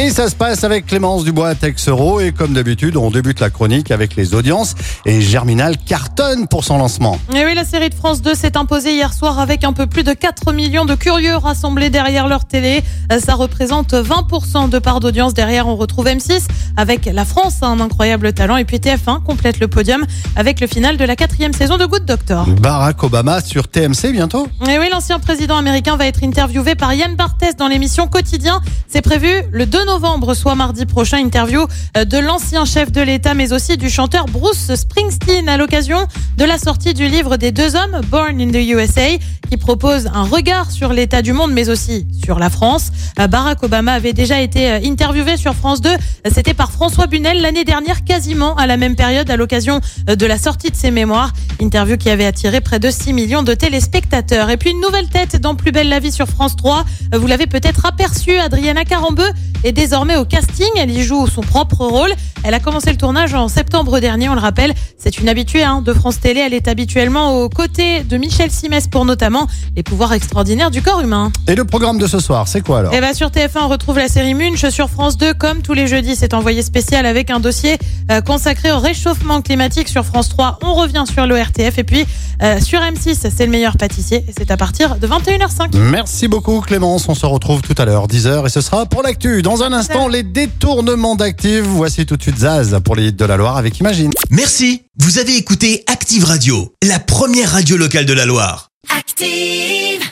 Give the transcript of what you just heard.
Et ça se passe avec Clémence Dubois Texero et comme d'habitude, on débute la chronique avec les audiences et Germinal cartonne pour son lancement. Et oui, la série de France 2 s'est imposée hier soir avec un peu plus de 4 millions de curieux rassemblés derrière leur télé. Ça représente 20% de part d'audience. Derrière, on retrouve M6 avec La France, un incroyable talent. Et puis TF1 complète le podium avec le final de la quatrième saison de Good Doctor. Barack Obama sur TMC bientôt. Et oui, l'ancien président américain va être interviewé par Yann Barthès dans l'émission Quotidien. C'est prévu le 2 novembre, soit mardi prochain. Interview euh, de l'ancien chef de l'État, mais aussi du chanteur Bruce Springsteen à l'occasion de la sortie du livre des deux hommes, Born in the USA, qui propose un regard sur l'état du monde, mais aussi sur la France. Euh, Barack Obama avait déjà été euh, interviewé sur France 2. C'était par François Bunel l'année dernière, quasiment à la même période, à l'occasion de la sortie de ses mémoires. Interview qui avait attiré près de 6 millions de téléspectateurs. Et puis une nouvelle tête dans Plus belle la vie sur France 3. Vous l'avez peut-être aperçu, Adriana Carambeu est désormais au casting. Elle y joue son propre rôle. Elle a commencé le tournage en septembre dernier, on le rappelle. C'est une habituée hein, de France Télé. Elle est habituellement aux côtés de Michel Simès pour notamment les pouvoirs extraordinaires du corps humain. Et le programme de ce soir, c'est quoi alors? Et bah sur TF1, on retrouve la série Munch. Sur France 2, comme tous les jeudis, c'est envoyé spécial avec un dossier euh, consacré au réchauffement climatique. Sur France 3, on revient sur l'ORTF. Et puis euh, sur M6, c'est le meilleur pâtissier. Et c'est à partir de 21h05. Merci beaucoup Clémence, on se retrouve tout à l'heure 10h et ce sera pour l'actu. Dans un instant, les détournements d'actifs. Voici tout de suite Zaz pour les hits de la Loire avec Imagine. Merci, vous avez écouté Active Radio, la première radio locale de la Loire. Active.